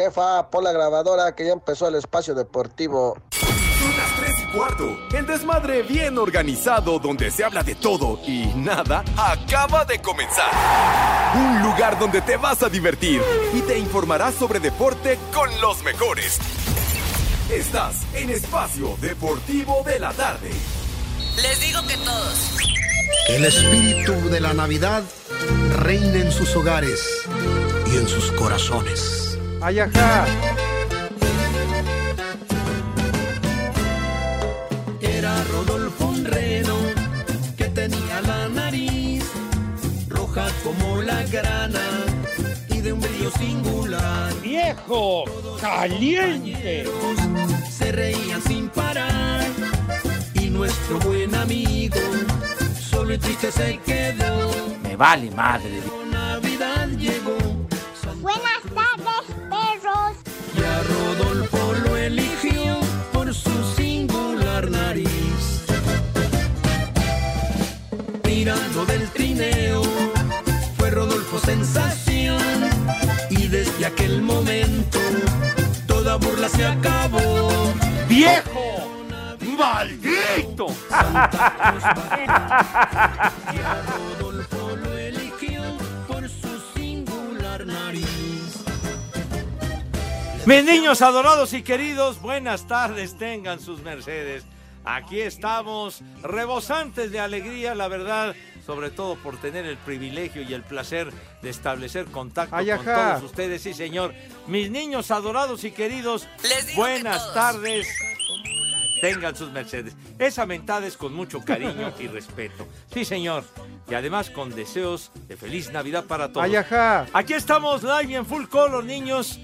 jefa, por la grabadora que ya empezó el espacio deportivo. Son las 3 y cuarto. El desmadre bien organizado donde se habla de todo y nada acaba de comenzar. Un lugar donde te vas a divertir y te informarás sobre deporte con los mejores. Estás en Espacio Deportivo de la Tarde. Les digo que todos. El espíritu de la Navidad reina en sus hogares y en sus corazones. Ayaja. Era Rodolfo un reno que tenía la nariz roja como la grana y de un brillo singular. ¡Viejo! ¡Caliente! Se reían sin parar y nuestro buen amigo solo y triste se quedó. Me vale madre. Navidad llegó Buenas a Rodolfo lo eligió por su singular nariz. Tirando del trineo fue Rodolfo sensación y desde aquel momento toda burla se acabó. ¡Viejo! ¡Maldito! Mis niños adorados y queridos, buenas tardes, tengan sus mercedes. Aquí estamos, rebosantes de alegría, la verdad, sobre todo por tener el privilegio y el placer de establecer contacto Ay, con todos ustedes, sí señor. Mis niños adorados y queridos, Les buenas tardes. Tengan sus mercedes. Esa mentada es con mucho cariño y respeto. Sí, señor. Y además con deseos de feliz Navidad para todos. Ay. Aquí estamos live y en full color, niños.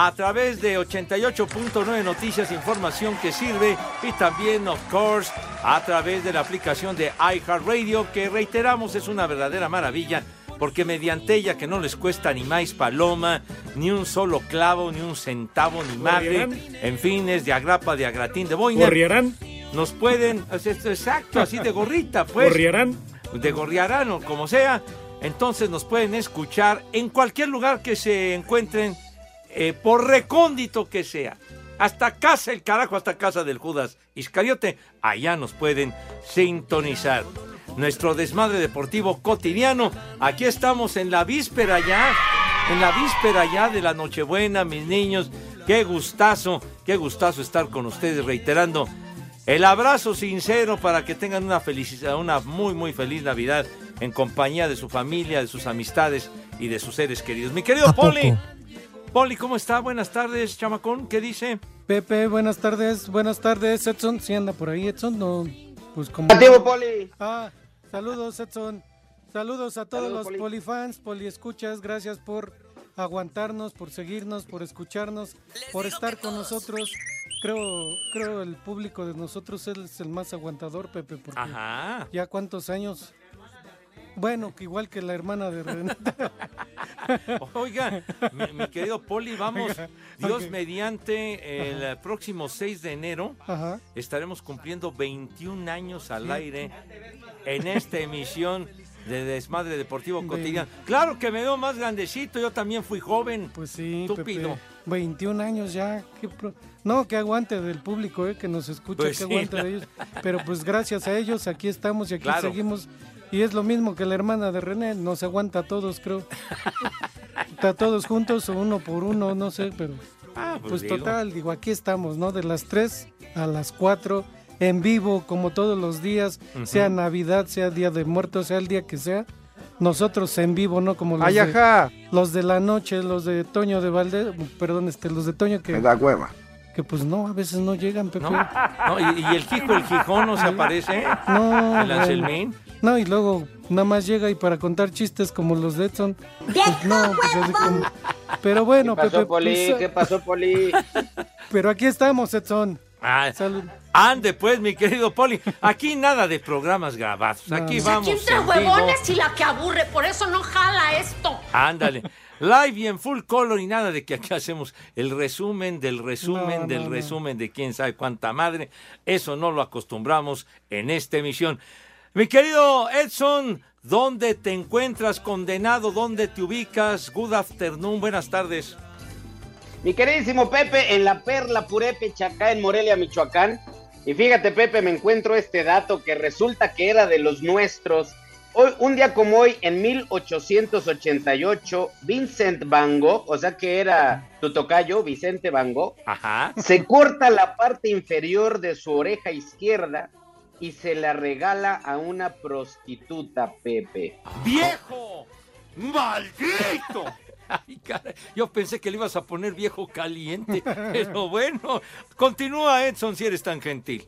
A través de 88.9 Noticias, información que sirve. Y también, of course, a través de la aplicación de iHeartRadio, que reiteramos es una verdadera maravilla. Porque mediante ella, que no les cuesta ni más paloma, ni un solo clavo, ni un centavo, ni madre. En fin, es de agrapa, de agratín, de boina. ¿Gorriarán? Nos pueden, exacto, así de gorrita, pues ¿Gorriarán? de Gorriarán o como sea. Entonces nos pueden escuchar en cualquier lugar que se encuentren, eh, por recóndito que sea. Hasta casa el carajo, hasta casa del Judas Iscariote. Allá nos pueden sintonizar. Nuestro desmadre deportivo cotidiano. Aquí estamos en la víspera ya. En la víspera ya de la Nochebuena, mis niños. Qué gustazo, qué gustazo estar con ustedes reiterando el abrazo sincero para que tengan una felicidad, una muy muy feliz Navidad en compañía de su familia, de sus amistades y de sus seres queridos. Mi querido ¿A Poli? Poli, ¿cómo está? Buenas tardes, chamacón. ¿Qué dice? Pepe, buenas tardes, buenas tardes, Edson, si anda por ahí, Edson, no, pues como... Activo, Poli. Ah, saludos, Edson, saludos a todos Saludos, los Poli. polifans, poliescuchas, gracias por aguantarnos, por seguirnos, por escucharnos, por estar con todos. nosotros. Creo, creo el público de nosotros es el más aguantador, Pepe, porque Ajá. ya cuántos años... Bueno, que igual que la hermana de Renata. Oiga, mi, mi querido Poli, vamos, Dios mediante, el próximo 6 de enero Ajá. estaremos cumpliendo 21 años al aire en esta emisión de Desmadre Deportivo Cotidiano. Claro que me veo más grandecito, yo también fui joven. Pues sí, Estúpido. Pepe. 21 años ya. qué pro- No, que aguante del público, eh, que nos escucha, Pues que sí, aguante de ellos. Pero pues gracias a ellos aquí estamos y aquí Claro. seguimos. Y es lo mismo que la hermana de René, nos aguanta a todos, creo. Está todos juntos o uno por uno, no sé, pero Ah, pues digo. total, digo, aquí estamos, ¿no? De las 3 a las 4 en vivo, como todos los días, sea Navidad, sea Día de Muertos, sea el día que sea. Nosotros en vivo, ¿no? Como los, Ay, de, los de la noche, los de Toño de Valdés, perdón, este, los de Toño que, Me da hueva. que pues no, a veces no llegan, Pepe. ¿No? No, y, y el Jijo, el Gijón no se aparece. No, El. Anselmín. No, y luego nada más llega y para contar chistes como los de Edson. Pues no, pues así como. Pero bueno, Pepe. pues, pasó, Poli? pero aquí estamos, Edson. Ah, Salud. ande pues, mi querido Poli. Aquí nada de programas grabados. Aquí No. vamos. Aquí entre en vivo. huevones y la que aburre, por eso no jala esto. Ándale. Live y en full color y nada de que aquí hacemos el resumen del resumen No, del no, no. resumen de quién sabe cuánta madre. Eso no lo acostumbramos en esta emisión. Mi querido Edson, ¿dónde te encuentras condenado? ¿Dónde te ubicas? Good afternoon, buenas tardes. Mi queridísimo Pepe, en la Perla Purépecha, acá en Morelia, Michoacán. Y fíjate, Pepe, me encuentro este dato que resulta que era de los nuestros. Hoy, un día como hoy, en 1888, Vincent Van Gogh, o sea que era tu tocayo, Vicente Van Gogh, Ajá. se corta la parte inferior de su oreja izquierda y se la regala a una prostituta, Pepe. ¡Viejo! ¡Maldito! Ay, caray, yo pensé que le ibas a poner viejo caliente, pero bueno, continúa Edson si eres tan gentil.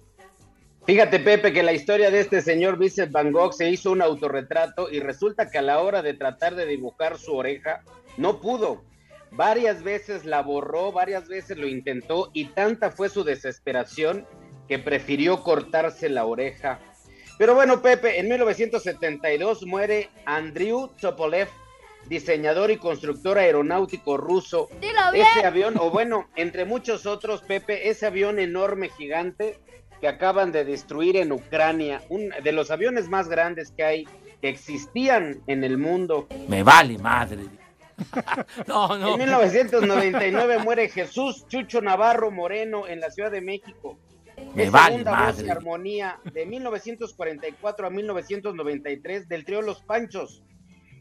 Fíjate, Pepe, que la historia de este señor Vincent Van Gogh se hizo un autorretrato y resulta que a la hora de tratar de dibujar su oreja, no pudo. Varias veces la borró, varias veces lo intentó y tanta fue su desesperación que prefirió cortarse la oreja. Pero bueno, Pepe, en 1972 muere Andriy Tupolev, diseñador y constructor aeronáutico ruso. Dilo bien. Ese avión, o bueno, entre muchos otros, Pepe, ese avión enorme, gigante, que acaban de destruir en Ucrania, un de los aviones más grandes que hay, que existían en el mundo. Me vale madre. no, no. En 1999 muere Jesús Chucho Navarro Moreno en la Ciudad de México. Me Es vale segunda voz y armonía de 1944 a 1993 del trío Los Panchos.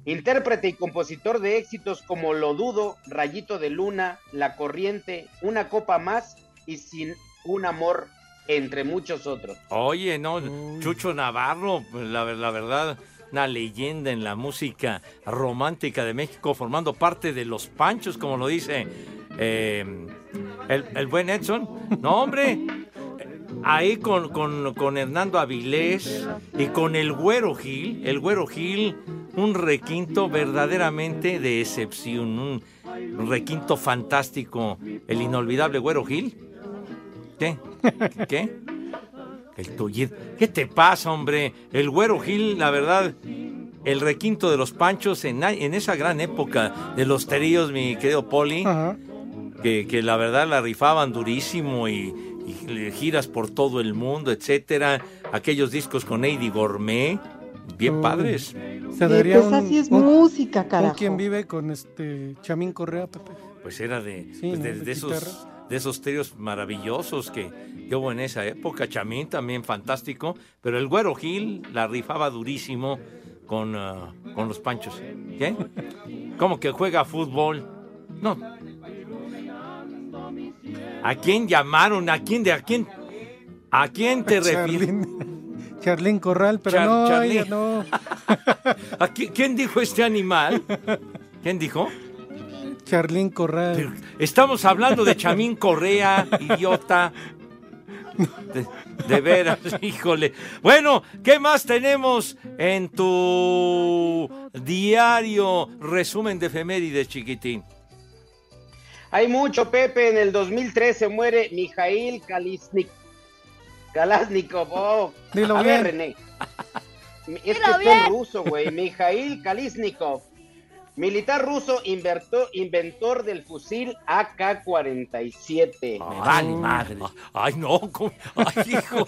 Intérprete y compositor de éxitos como Lo Dudo, Rayito de Luna, La Corriente, Una Copa Más y Sin un Amor, entre muchos otros. Oye, no, Chucho Navarro, pues, la, la verdad, una leyenda en la música romántica de México, formando parte de los Panchos, como lo dice eh, el, el buen Edson. No, hombre, ahí con, con- con Hernando Avilés y con el Güero Gil, el Güero Gil, un requinto verdaderamente de excepción, un, un requinto fantástico, el inolvidable Güero Gil. ¿Qué? ¿Qué? El Tullido. ¿Qué te pasa, hombre? El Güero Gil, la verdad, el requinto de los Panchos en, en esa gran época de los teríos, mi querido Poli, que, que la verdad la rifaban durísimo y, y giras por todo el mundo, etcétera. Aquellos discos con Eddie Gourmet, bien Uy. padres. Se daría pues un, así es un- música, carajo. quien vive con este Chamín Correa, Pepe. Pues era de, Sí, pues ¿no? de, De de esos, de esos tríos maravillosos que, que hubo en esa época. Chamín también fantástico, pero el Güero Gil la rifaba durísimo con, ah, con los Panchos. ¿Qué? ¿Cómo que juega fútbol? No. ¿A quién llamaron? ¿A quién de a quién? ¿A quién te refieres? Charlín, Corral, pero Char- no, Charlín. ella no. ¿A qui- ¿Quién dijo este animal? ¿Quién dijo? Charlín Corral. Pero estamos hablando de Chamín Correa, idiota. De, de veras, híjole. Bueno, ¿qué más tenemos en tu diario resumen de efemérides, chiquitín? Hay mucho, Pepe. En el 2013 muere Mijail Kalisnik. Kalashnikov. Oh. Dilo A ver, bien. René. Es que está en ruso, güey. Mijail Kalishnikov. Militar ruso, invertó- inventor del fusil AK-47. Me vale madre. Ay, no. Ay, hijo.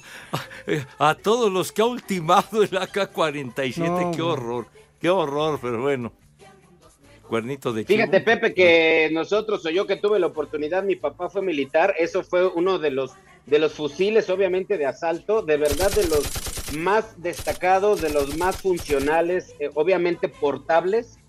A todos los que ha ultimado el AK-47, No, qué horror. Qué horror, pero bueno. Cuernito de chivo. Fíjate, Pepe, que nosotros o yo que tuve la oportunidad, mi papá fue militar, eso fue uno de los de los fusiles, obviamente de asalto, de verdad de los más destacados, de los más funcionales, eh, obviamente portables,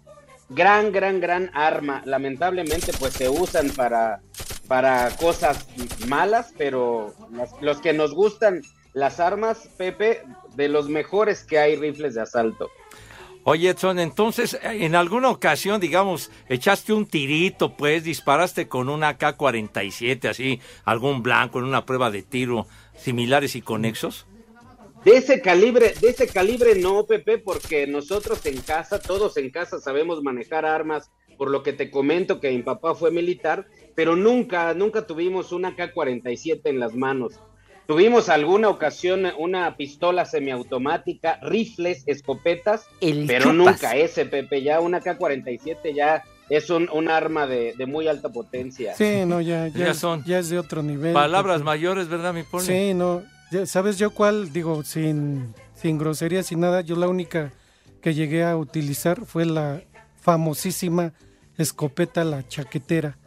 gran, gran, gran arma. Lamentablemente, pues se usan para para cosas malas, pero las- los que nos gustan las armas, Pepe, de los mejores que hay rifles de asalto. Oye, Edson, entonces, en alguna ocasión, digamos, echaste un tirito, pues, disparaste con un AK-47, así, algún blanco en una prueba de tiro, similares y conexos. De ese calibre, de ese calibre no, Pepe, porque nosotros en casa, todos en casa sabemos manejar armas, por lo que te comento que mi papá fue militar, pero nunca, nunca tuvimos una K-47 en las manos. Tuvimos alguna ocasión una pistola semiautomática, rifles, escopetas, El pero chupas. nunca ese, Pepe. Ya una K-47 ya es un, un arma de, de muy alta potencia. Sí, no, ya, ya, son ya es de otro nivel. Palabras Pepe. mayores, ¿verdad, mi poli? Sí, no. ya ¿Sabes yo cuál? Digo, sin, sin groserías, sin nada. Yo la única que llegué a utilizar fue la famosísima escopeta, la chaquetera.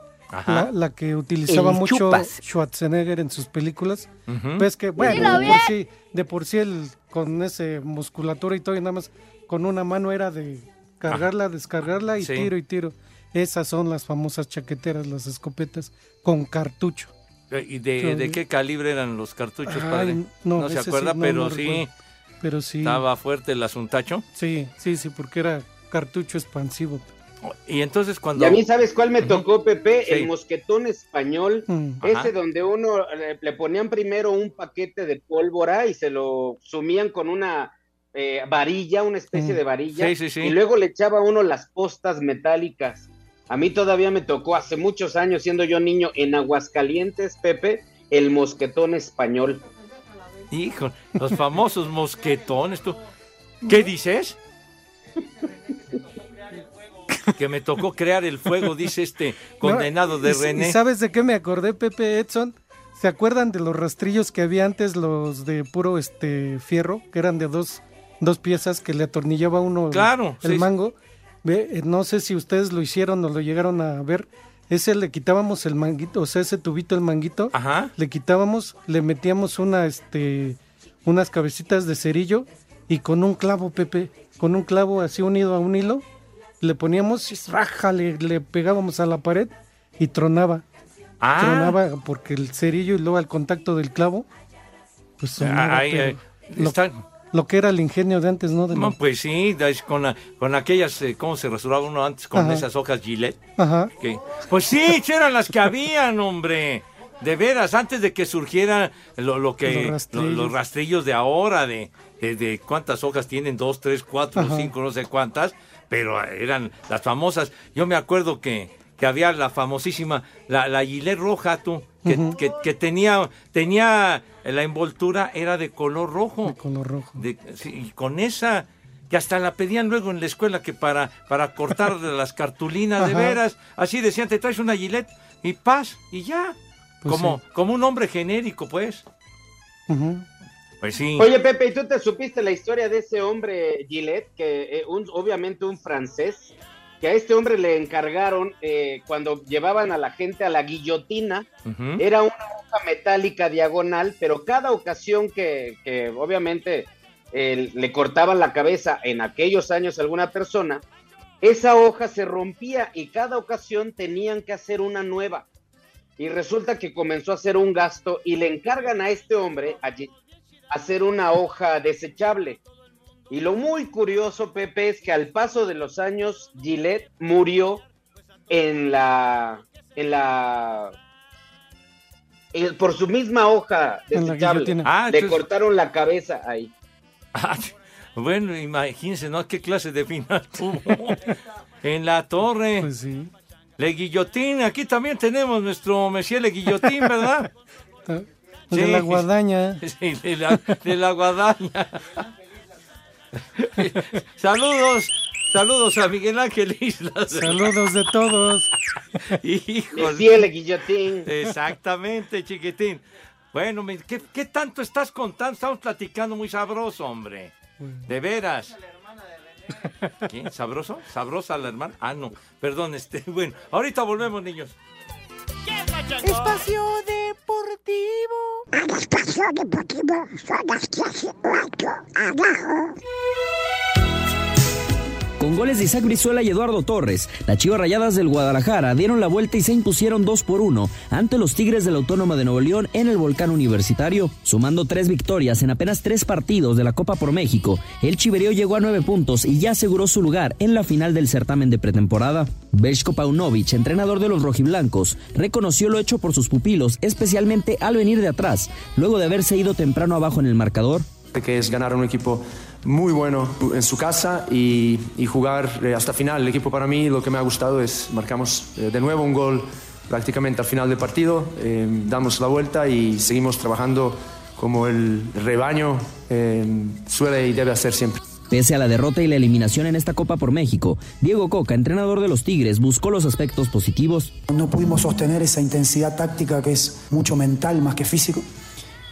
La, la que utilizaba El mucho chupas. Schwarzenegger en sus películas. Ujú. Ves que, bueno, de por, sí, de por sí él con ese musculatura y todo, y nada más con una mano era de cargarla, descargarla y Sí. tiro y tiro. Esas son las famosas chaqueteras, las escopetas con cartucho. Eh, ¿Y de, qué calibre eran los cartuchos, Ay, padre? no, se ese sí, acuerda, no, pero no sí. Pero sí. estaba fuerte el asuntacho. Sí, sí, sí, porque era cartucho expansivo. Y entonces Y cuando... a mí, ¿sabes cuál me tocó, Pepe? Sí. El mosquetón español. Mm. Ese Ajá. donde uno le, le ponían primero un paquete de pólvora y se lo sumían con una eh, varilla, una especie Mm. de varilla. Sí, sí, sí. Y luego le echaba uno las postas metálicas. A mí todavía me tocó hace muchos años, siendo yo niño, en Aguascalientes, Pepe, el mosquetón español. Hijo, los famosos mosquetones, tú. ¿Qué dices? Que me tocó crear el fuego, dice este condenado de ¿Y- René. ¿Y sabes de qué me acordé, Pepe Edson? ¿Se acuerdan de los rastrillos que había antes, los de puro este fierro, que eran de dos, dos piezas que le atornillaba uno el- Claro, el, sí, mango? Ve, eh, no sé si ustedes lo hicieron o lo llegaron a ver. Ese le quitábamos el manguito, o sea, ese tubito, el manguito, Ajá. le quitábamos, le metíamos una, este, unas cabecitas de cerillo y con un clavo, Pepe, con un clavo así unido a un hilo, le poníamos raja, le, le pegábamos a la pared y tronaba. Ah, Tronaba porque el cerillo y luego al contacto del clavo, pues sonaba, pero ahí, lo, está- lo que era el ingenio de antes, ¿no? De No, la- pues sí, con, la- con aquellas, eh, ¿cómo se rasuraba uno antes? Con Ajá. esas hojas Gillette. Ajá. que- Pues sí, eran las que habían, hombre. De veras, antes de que surgiera lo, lo que Los lo- rastrillos. los rastrillos de ahora, de, de, de cuántas hojas tienen, dos, tres, cuatro, Ajá. cinco, no sé cuántas, pero eran las famosas. Yo me acuerdo que, que había la famosísima, la, la gilet roja, tú, que, que, que tenía, tenía la envoltura, era de color rojo. de color rojo. De- sí, y con esa, que hasta la pedían luego en la escuela que para, para cortar las cartulinas de veras, así decían, te traes una gilet y paz, y ya. Pues como, sí. como un hombre genérico, pues. Pues sí. Oye, Pepe, ¿y tú te supiste la historia de ese hombre Gillette, que eh, un- obviamente un francés, que a este hombre le encargaron eh, cuando llevaban a la gente a la guillotina, era una hoja metálica diagonal, pero cada ocasión que, que obviamente eh, le cortaban la cabeza en aquellos años a alguna persona, esa hoja se rompía y cada ocasión tenían que hacer una nueva. Y resulta que comenzó a hacer un gasto y le encargan a este hombre allí hacer una hoja desechable. Y lo muy curioso, Pepe, es que al paso de los años, Gillette murió en la, en la, en- por su misma hoja desechable. Ah, Le entonces- cortaron la cabeza ahí. Ah, bueno, imagínense, ¿no? ¿Qué clase de final tuvo? en la torre. Pues sí. Le Guillotín, aquí también tenemos nuestro Monsieur Le Guillotín, ¿verdad? De la guadaña. Sí, de la, de la guadaña. saludos, saludos a Miguel Ángel Islas. Saludos de todos. Híjole. Decía el guillotín. Exactamente, chiquitín. Bueno, me- ¿qué, qué tanto estás contando? Estamos platicando muy sabroso, hombre. De veras. ¿Qué? ¿Sabroso? ¿Sabrosa la hermana? Ah, no. Perdón, este. Bueno, ahorita volvemos, niños. Espacio Deportivo. Al espacio deportivo son las 15 cuatro abajo. Con goles de Isaac Brizuela y Eduardo Torres, las Chivas Rayadas del Guadalajara dieron la vuelta y se impusieron 2 por 1 ante los Tigres de la Autónoma de Nuevo León en el Volcán Universitario. Sumando tres victorias en apenas tres partidos de la Copa por México, el Chiverío llegó a nueve puntos y ya aseguró su lugar en la final del certamen de pretemporada. Beshko Paunovic, entrenador de los rojiblancos, reconoció lo hecho por sus pupilos, especialmente al venir de atrás, luego de haberse ido temprano abajo en el marcador. que es ganar un equipo muy bueno en su casa y, y jugar eh, hasta final. El equipo para mí lo que me ha gustado es marcamos eh, de nuevo un gol prácticamente al final del partido, eh, damos la vuelta y seguimos trabajando como el rebaño eh, suele y debe hacer siempre. Pese a la derrota y la eliminación en esta Copa por México, Diego Coca, entrenador de los Tigres, buscó los aspectos positivos. No pudimos sostener esa intensidad táctica que es mucho mental más que físico,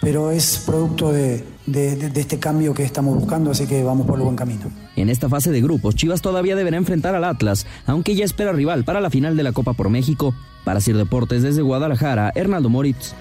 pero es producto de, de- de- de este cambio que estamos buscando, así que vamos por el buen camino. En esta fase de grupos, Chivas todavía deberá enfrentar al Atlas, aunque ya espera rival para la final de la Copa por México. Para Sir Deportes desde Guadalajara, Hernaldo Moritz.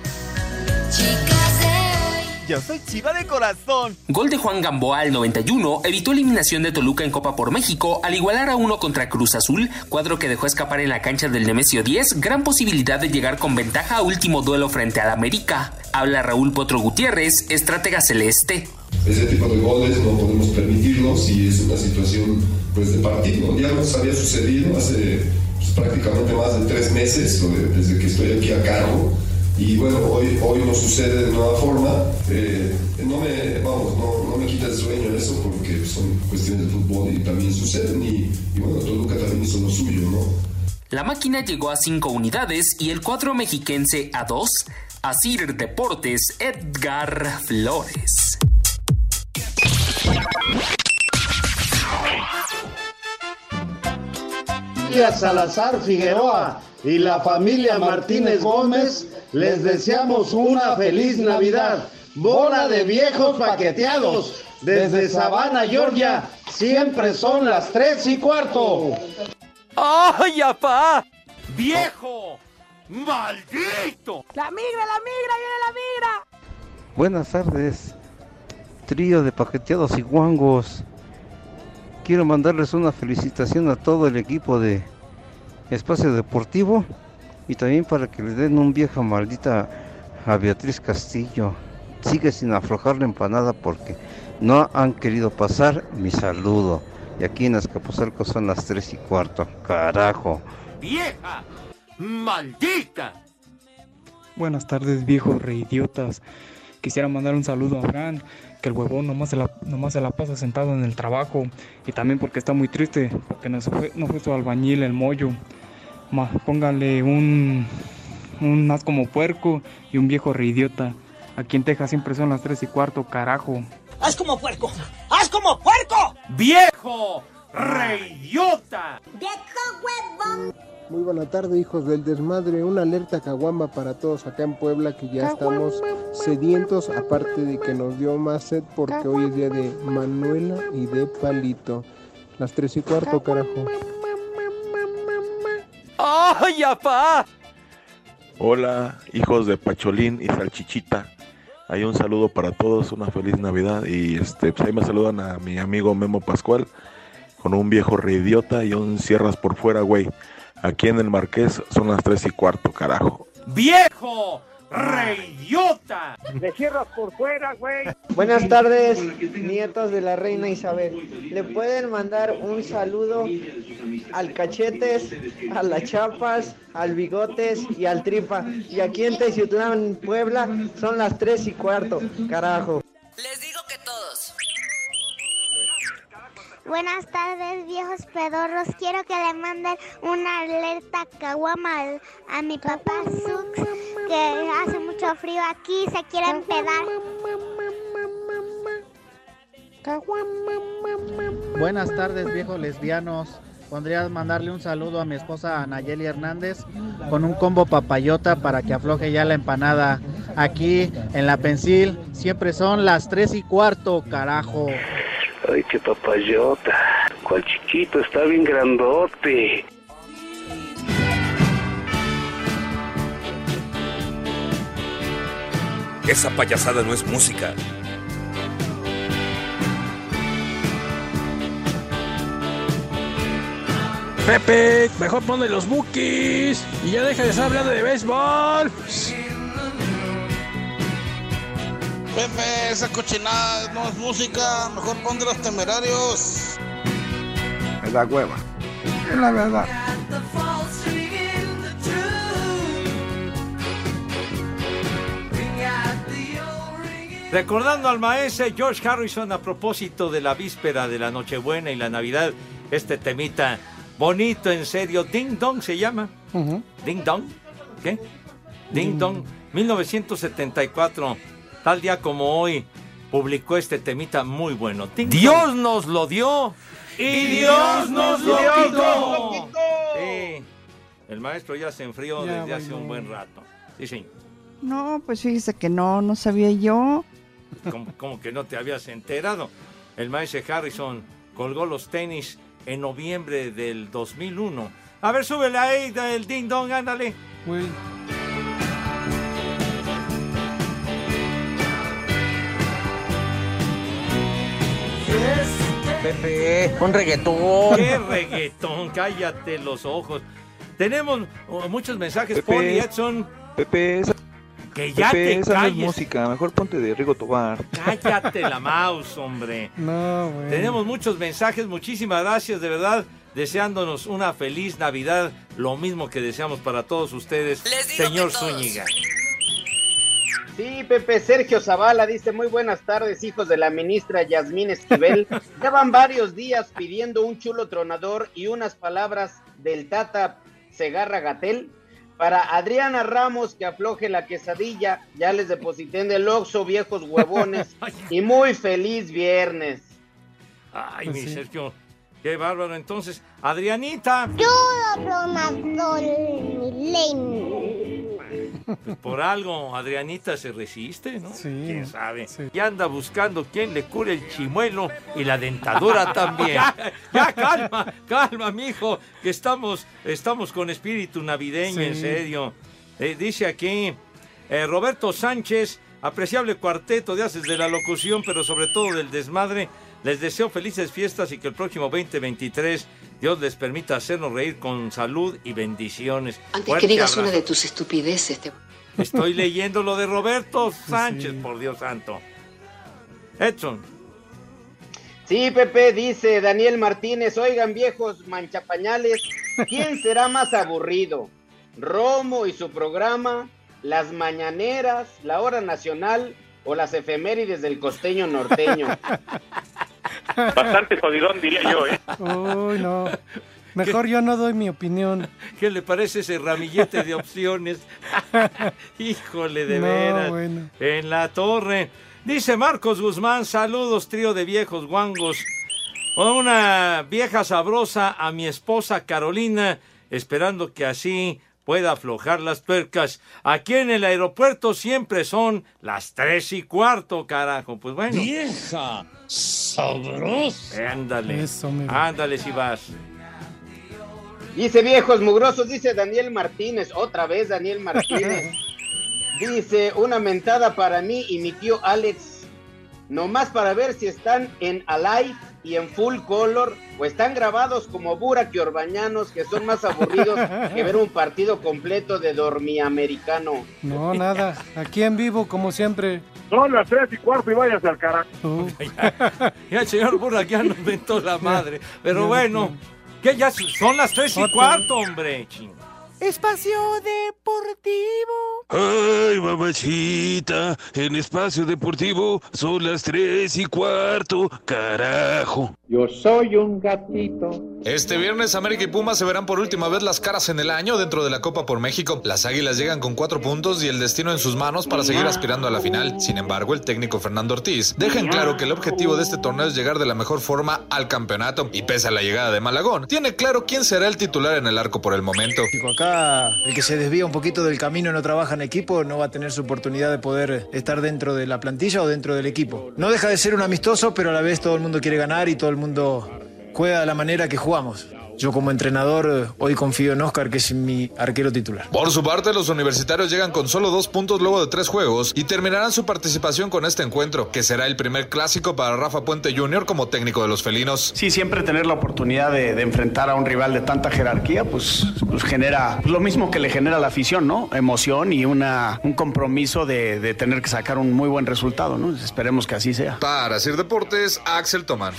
Yo soy chiva de corazón. Gol de Juan Gamboa al 91 evitó eliminación de Toluca en Copa por México al igualar a uno contra Cruz Azul, cuadro que dejó escapar en la cancha del Nemesio 10 gran posibilidad de llegar con ventaja a último duelo frente al América. Habla Raúl Potro Gutiérrez, estratega celeste. Ese tipo de goles no podemos permitirlos y es una situación pues de partido. Ya nos había sucedido hace pues, prácticamente más de tres meses desde que estoy aquí a cargo y bueno, hoy, hoy no sucede de nueva forma. Eh, no, me, vamos, no, no, me quita el sueño eso porque son cuestiones de fútbol y también suceden y, y bueno, Toluca también hizo lo suyo, ¿no? La máquina llegó a cinco unidades y el cuadro mexiquense a dos. Asir Deportes, Edgar Flores. Salazar Figueroa y la familia Martínez Gómez les deseamos una feliz Navidad. Bola de viejos paqueteados. Desde Savannah, Georgia, siempre son las tres y cuarto. ¡Ay, apá! ¡Viejo! ¡Maldito! ¡La migra, la migra, viene la migra! Buenas tardes, trío de paqueteados y guangos. Quiero mandarles una felicitación a todo el equipo de Espacio Deportivo y también para que le den un vieja maldita a Beatriz Castillo. Sigue sin aflojar la empanada porque no han querido pasar mi saludo. Y aquí en Azcapotzalco son las tres y cuarto. Carajo. ¡Vieja! ¡Maldita! Buenas tardes, viejos reidiotas. Quisiera mandar un saludo a Fran, que el huevón nomás se, la, nomás se la pasa sentado en el trabajo. Y también porque está muy triste, porque no fue, no fue su albañil, el mollo. Ma, póngale un, un más como puerco y un viejo reidiota. Aquí en Texas siempre son las tres y cuarto, carajo. ¡Haz como puerco! ¡Haz como puerco! ¡Viejo! ¡Reidiota! Muy buena tarde, hijos del desmadre. Una alerta caguama para todos acá en Puebla que ya estamos sedientos, aparte de que nos dio más sed porque hoy es día de Manuela y de Palito. Las tres y cuarto, carajo. ¡Ay, apá! Hola, hijos de Pacholín y Salchichita. Hay un saludo para todos, una feliz Navidad. Y este, pues ahí me saludan a mi amigo Memo Pascual con un viejo reidiota y un cierras por fuera, güey. Aquí en el Marqués son las tres y cuarto, carajo. ¡Viejo! ¡Reidiota! ¡Me cierras por fuera, güey! Buenas tardes, nietos de la reina Isabel. ¿Le pueden mandar un saludo al Cachetes, a las Chapas, al Bigotes y al Tripa? Y aquí en Teciutlán, Puebla, son las tres y cuarto, carajo. Les digo que todos. Buenas tardes, viejos pedorros. Quiero que le manden una alerta caguama a mi papá Sux, que hace mucho frío aquí, se quiere empedar. Buenas tardes, viejos lesbianos. Pondrías mandarle un saludo a mi esposa Nayeli Hernández con un combo papayota para que afloje ya la empanada. Aquí en la Pensil siempre son las tres y cuarto, carajo. Ay, qué papayota. Cuál chiquito, está bien grandote. Esa payasada no es música. Pepe, mejor ponle los bookies y ya deja de estar hablando de béisbol. Pepe, esa cochinada no es música, mejor ponte los temerarios. Es la hueva. Es la verdad. Recordando al maestro George Harrison a propósito de la víspera de la Nochebuena y la Navidad, este temita bonito, en serio, Ding Dong se llama. Ding Dong. ¿Qué? Ding Dong. 1974, tal día como hoy, publicó este temita muy bueno. Ding Dios Dong. nos lo dio. Y Dios nos lo Dios quitó. nos lo quitó. Sí. El maestro ya se enfrió Ya desde hace un buen rato. Sí, sí. No, pues fíjese que no, no sabía yo. Como, como que no te habías enterado. El maestro Harrison colgó los tenis en noviembre del 2001 A ver, súbele ahí del ding dong, ándale. Pepe, un reggaetón. ¡Qué reggaetón! Cállate los ojos. Tenemos oh, muchos mensajes. Pepe. Paul y Edson. Pepe, esa, Que ya Pepe, te esa no es calles. música. Mejor ponte de Rigo Tobar. Cállate la mouse, hombre. No, güey. Tenemos muchos mensajes. Muchísimas gracias, de verdad. Deseándonos una feliz Navidad. Lo mismo que deseamos para todos ustedes, señor Zúñiga. Sí, Pepe Sergio Zavala dice muy buenas tardes, hijos de la ministra Yasmín Esquivel. Ya van varios días pidiendo un chulo tronador y unas palabras del Tata Segarra Gatel para Adriana Ramos que afloje la quesadilla. Ya les deposité en el Oxxo, viejos huevones. y muy feliz viernes. Ay, mi Sergio. Qué bárbaro. Entonces, Adrianita. Milenio. Pues por algo Adrianita se resiste, ¿no? ¿Quién sabe? Y anda buscando quien le cure el chimuelo y la dentadura también. ya, ya, calma, calma, mijo, que estamos, estamos con espíritu navideño, en Sí. serio. Eh, dice aquí eh, Roberto Sánchez, apreciable cuarteto de haces de la locución, pero sobre todo del desmadre. Les deseo felices fiestas y que el próximo 2023 Dios les permita hacernos reír con salud y bendiciones. Antes Fuerte que digas abrazo. una de tus estupideces, te... Estoy leyendo lo de Roberto Sánchez, por Dios santo. Edson. Sí, Pepe, dice Daniel Martínez, oigan viejos manchapañales, ¿quién será más aburrido? ¿Romo y su programa? ¿Las mañaneras? ¿La hora nacional? ¿O las efemérides del costeño norteño? Bastante jodidón, diría yo, ¿eh? Uy, no. Mejor yo no doy mi opinión. ¿Qué le parece ese ramillete de opciones? Híjole, de No, veras. bueno. En la torre. Dice Marcos Guzmán, saludos, trío de viejos guangos. Una vieja sabrosa a mi esposa Carolina, esperando que así pueda aflojar las tuercas. Aquí en el aeropuerto siempre son las tres y cuarto, carajo. Pues bueno. Vieja sabrosa. Ándale. Eso, mira. Ándale si vas. Dice viejos mugrosos, dice Daniel Martínez, otra vez Daniel Martínez. Dice una mentada para mí y mi tío Alex, nomás para ver si están en Alive y en Full Color o están grabados como Burak y Orbañanos, que son más aburridos que ver un partido completo de dormiamericano. No, nada. Aquí en vivo, como siempre. Son las tres y cuarto y váyase al carajo. Uh, Ya el señor Burra ya nos inventó la madre. Pero bueno, que ya son las tres y cuarto, hombre. ching. Espacio Deportivo. Ay, mamachita, en espacio deportivo son las tres y cuarto, carajo. Yo soy un gatito. Este viernes América y Pumas se verán por última vez las caras en el año dentro de la Copa por México. Las Águilas llegan con cuatro puntos y el destino en sus manos para seguir aspirando a la final. Sin embargo, el técnico Fernando Ortiz deja en claro que el objetivo de este torneo es llegar de la mejor forma al campeonato. Y pese a la llegada de Malagón, tiene claro quién será el titular en el arco por el momento. Acá el que se desvía un poquito del camino no trabaja en equipo no va a tener su oportunidad de poder estar dentro de la plantilla o dentro del equipo. No deja de ser un amistoso, pero a la vez todo el mundo quiere ganar y todo el mundo juega de la manera que jugamos. Yo como entrenador eh, hoy confío en Oscar, que es mi arquero titular. Por su parte, los universitarios llegan con solo dos puntos luego de tres juegos y terminarán su participación con este encuentro, que será el primer clásico para Rafa Puente Jr. como técnico de los felinos. Sí, siempre tener la oportunidad de, de enfrentar a un rival de tanta jerarquía, pues, pues genera lo mismo que le genera a la afición, ¿no? Emoción y una, un compromiso de, de tener que sacar un muy buen resultado, ¿no? Esperemos que así sea. Para Sir Deportes, Axel Tomán.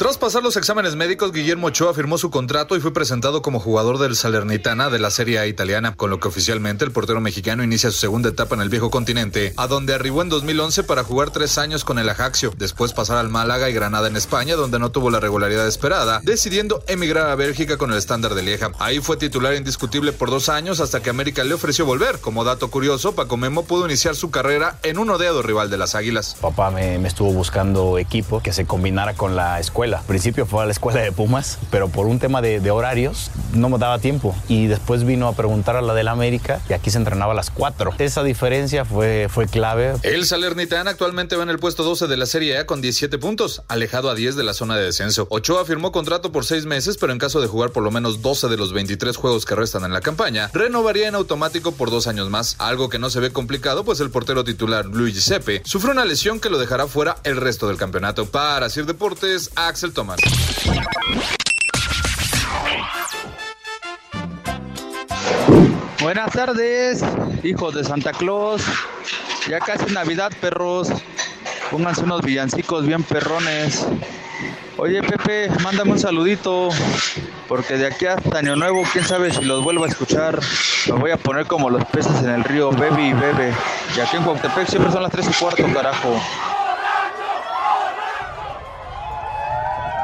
Tras pasar los exámenes médicos, Guillermo Ochoa firmó su contrato y fue presentado como jugador del Salernitana de la Serie A italiana, con lo que oficialmente el portero mexicano inicia su segunda etapa en el viejo continente, a donde arribó en 2011 para jugar tres años con el Ajaxio, después pasar al Málaga y Granada en España, donde no tuvo la regularidad esperada, decidiendo emigrar a Bélgica con el estándar de Lieja. Ahí fue titular indiscutible por dos años hasta que América le ofreció volver. Como dato curioso, Paco Memo pudo iniciar su carrera en un odiado rival de las Águilas. Papá me, me estuvo buscando equipo que se combinara con la escuela Al principio fue a la escuela de Pumas, pero por un tema de, de horarios no me daba tiempo. Y después vino a preguntar a la del América y aquí se entrenaba a las 4. Esa diferencia fue, fue clave. El Salernitana actualmente va en el puesto 12 de la Serie A con 17 puntos, alejado a 10 de la zona de descenso. Ochoa firmó contrato por 6 meses, pero en caso de jugar por lo menos 12 de los 23 juegos que restan en la campaña, renovaría en automático por dos años más, algo que no se ve complicado, pues el portero titular Luis Giuseppe sufre una lesión que lo dejará fuera el resto del campeonato. Para Sir Deportes, Axel Tomás. Buenas tardes, hijos de Santa Claus. Ya casi Navidad, perros. Pónganse unos villancicos bien perrones. Oye, Pepe, mándame un saludito. Porque de aquí hasta Año Nuevo, quién sabe si los vuelvo a escuchar. Me voy a poner como los peces en el río, bebe y bebe. Y aquí en Cuauhtémoc siempre son las 3 y cuarto, carajo.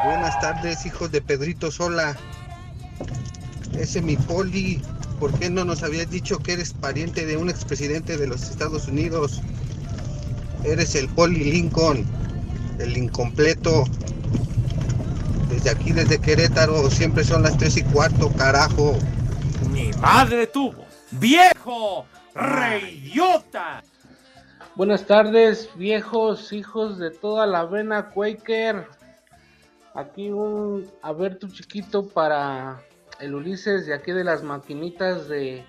Buenas tardes, hijos de Pedrito Sola. Ese mi poli, ¿por qué no nos habías dicho que eres pariente de un expresidente de los Estados Unidos? Eres el poli Lincoln, el incompleto. Desde aquí, desde Querétaro, siempre son las tres y cuarto, carajo. Mi madre tuvo. ¡Viejo! ¡Reidiota! Buenas tardes, viejos hijos de toda la vena Quaker. Aquí un a ver tu chiquito para el Ulises de aquí de las maquinitas de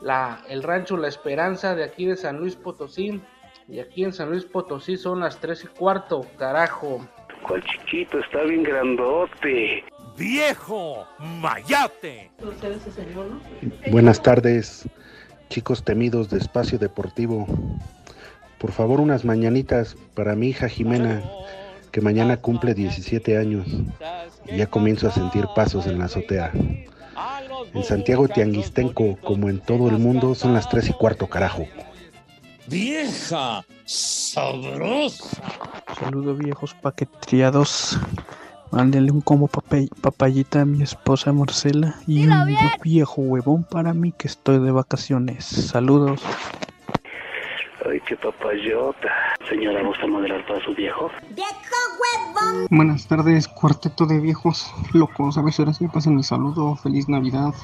la el rancho La Esperanza de aquí de San Luis Potosí. Y aquí en San Luis Potosí son las tres y cuarto, carajo. ¿Cuál chiquito? Está bien grandote. ¡Viejo! ¡Mayate! Buenas tardes, chicos temidos de Espacio Deportivo. Por favor, unas mañanitas para mi hija Jimena, que mañana cumple 17 años y ya comienzo a sentir pasos en la azotea. En Santiago Tianguistenco, como en todo el mundo, son las 3 y cuarto, carajo. Vieja sabrosa. Saludos viejos paqueteados. Mándenle un combo papay- papayita a mi esposa Marcela y un viejo huevón para mí que estoy de vacaciones. Saludos. Ay, qué papayota. Señora, ¿gusta modelar para su viejo? Buenas tardes, cuarteto de viejos locos. A ver si ahora sí me pasan mi saludo. Feliz Navidad.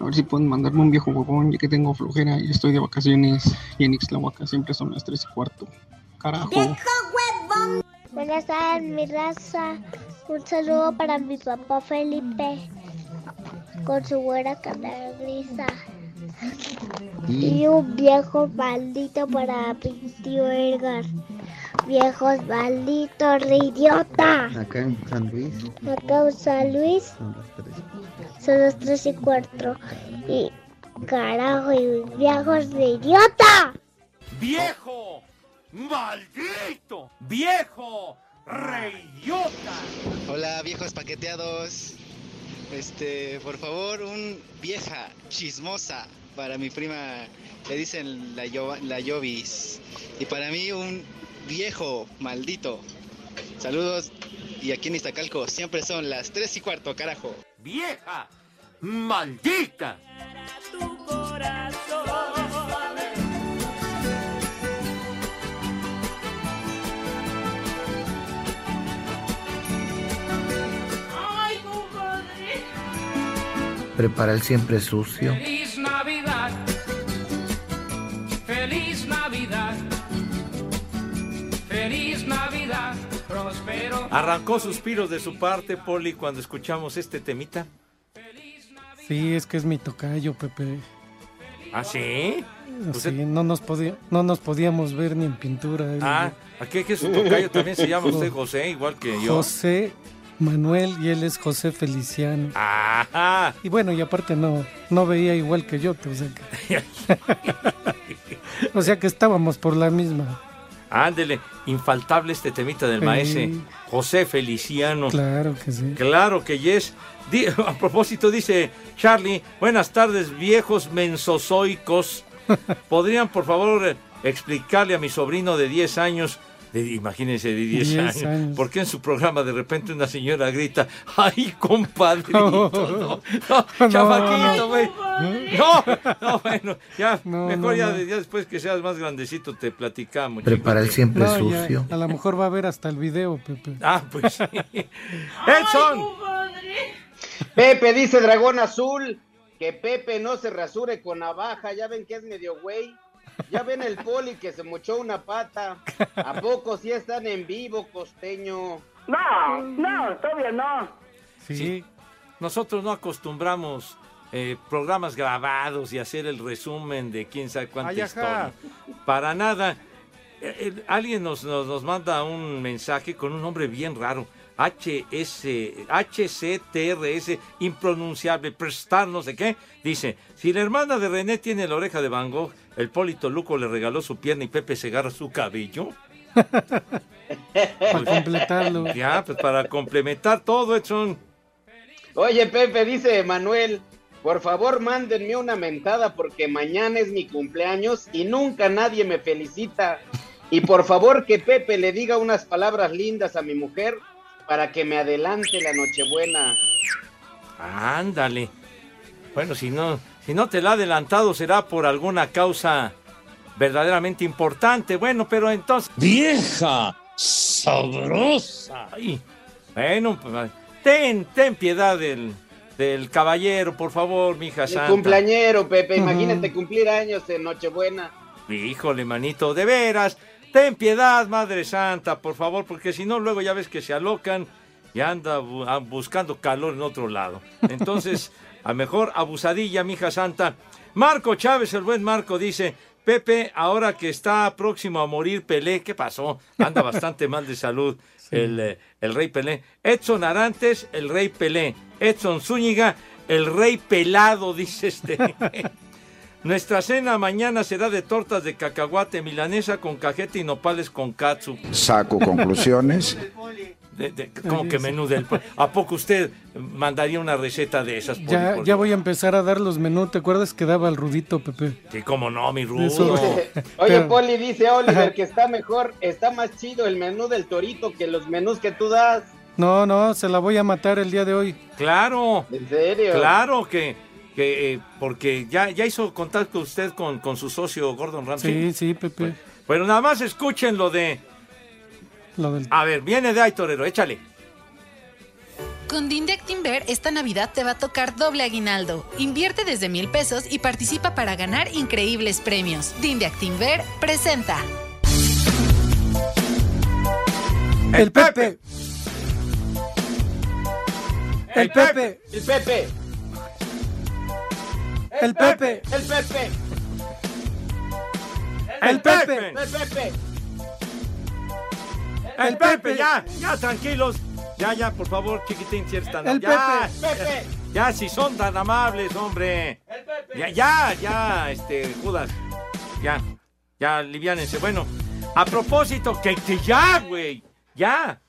A ver si pueden mandarme un viejo huevón, ya que tengo flojera y estoy de vacaciones. Y en Ixtlahuaca siempre son las 3 y cuarto. Carajo. Buenas tardes, mi raza. Un saludo para mi papá Felipe con su buena cara grisa. Y un viejo maldito para mi tío Edgar. Viejos malditos, idiota. Acá en San Luis Acá en San Luis son las tres. son las tres y cuatro. Y carajo, y viejos de idiota. ¡Viejo! ¡Maldito! ¡Viejo! ¡Reidiota! Hola viejos paqueteados. Este, por favor, un vieja chismosa para mi prima, le dicen la, Yo- la Jovis. Y para mí un viejo maldito. Saludos y aquí en Iztacalco siempre son las 3 y cuarto, carajo. ¡Vieja! ¡Maldita! Prepara el siempre sucio. Arrancó suspiros de su parte, Poli, cuando escuchamos este temita. Sí, es que es mi tocayo, Pepe. ¿Ah, sí? Sí, no nos podía, no nos podíamos ver ni en pintura. él Ah, aquí que su tocayo también se llama usted José, igual que yo. José Manuel y él es José Feliciano. Ajá. Y bueno, y aparte no, no veía igual que yo, o sea que, o sea que estábamos por la misma. Ándele, infaltable este temita del Sí. maese José Feliciano. Claro que sí. Claro que yes. Di- a propósito, dice Charlie, buenas tardes, viejos mensozoicos. ¿Podrían, por favor, explicarle a mi sobrino de 10 años De- imagínense, de 10 10 años. años. ¿Por qué en su programa de repente una señora grita, ¡ay, compadrito! No, no, chamaquito, no. güey. No, no, bueno, ya, No, mejor no, ya, no. ya después que seas más grandecito te platicamos. Prepara el siempre No, ya, sucio. a lo mejor va a ver hasta el video, Pepe. Ah, pues sí. Edson. Pepe dice Dragón Azul que Pepe no se rasure con navaja, ya ven que es medio güey. Ya ven el poli que se mochó una pata. ¿A poco sí están en vivo, costeño? No, no, todavía no. Sí. Nosotros no acostumbramos eh, programas grabados y hacer el resumen de quién sabe cuánta Ay, historia. Para nada. Eh, eh, alguien nos, nos, nos manda un mensaje con un nombre bien raro. HS, HCTRS, impronunciable, prestar, no sé qué. Dice, si la hermana de René tiene la oreja de Van Gogh, el Polito Luco le regaló su pierna y Pepe se agarra su cabello. Para completarlo. Ya, pues para complementar todo, Edson. Oye, Pepe, dice Manuel, por favor mándenme una mentada porque mañana es mi cumpleaños y nunca nadie me felicita. Y por favor que Pepe le diga unas palabras lindas a mi mujer para que me adelante la Nochebuena. Ándale. Bueno, si no, si no te la ha adelantado será por alguna causa verdaderamente importante. Bueno, pero entonces. ¡Vieja! ¡Sabrosa! Ay, bueno, pues, ten, ten piedad del, del caballero, por favor, mija Mi santa. cumpleañero, Pepe, imagínate cumplir años en Nochebuena. Híjole, manito, de veras. Ten piedad, Madre Santa, por favor, porque si no, luego ya ves que se alocan y anda bu- buscando calor en otro lado. Entonces, a mejor abusadilla, mija santa. Marco Chávez, el buen Marco, dice: Pepe, ahora que está próximo a morir Pelé, ¿qué pasó? Anda bastante mal de salud el, eh, el rey Pelé. Edson Arantes, el rey Pelé. Edson Zúñiga, el rey pelado, dice este. Nuestra cena mañana será de tortas de cacahuate milanesa con cajeta y nopales con katsu. Saco conclusiones. De- de- ¿Cómo que menú del ¿A poco usted mandaría una receta de esas? Poli, Ya, por ya voy a empezar a dar los menús. ¿Te acuerdas que daba el rudito, Pepe? Sí, cómo no, mi rudo. Eso. Oye, Pero- Poli, dice Oliver que está mejor, está más chido el menú del torito que los menús que tú das. No, no, se la voy a matar el día de hoy. Claro. ¿En serio? Claro que, que eh, porque ya, ya hizo contacto usted con, con su socio Gordon Ramsay. Sí, sí, Pepe. Pero nada más escuchen lo de. Lo del... A ver, viene de ahí, torero, échale. Con Dinde Actinver esta Navidad te va a tocar doble aguinaldo. Invierte desde mil pesos y participa para ganar increíbles premios. Dinde Actinver presenta. El Pepe. El Pepe. El Pepe. El Pepe. El Pepe. El Pepe. El Pepe. El Pepe, ya, ya, tranquilos. Ya, ya, por favor, chiquitín, si eres tan El ya, Pepe. Ya, ya, si son tan amables, hombre. Ya, ya, ya, este, Judas. Ya, ya, aliviánense. Bueno, a propósito, que, que ya, güey, ya.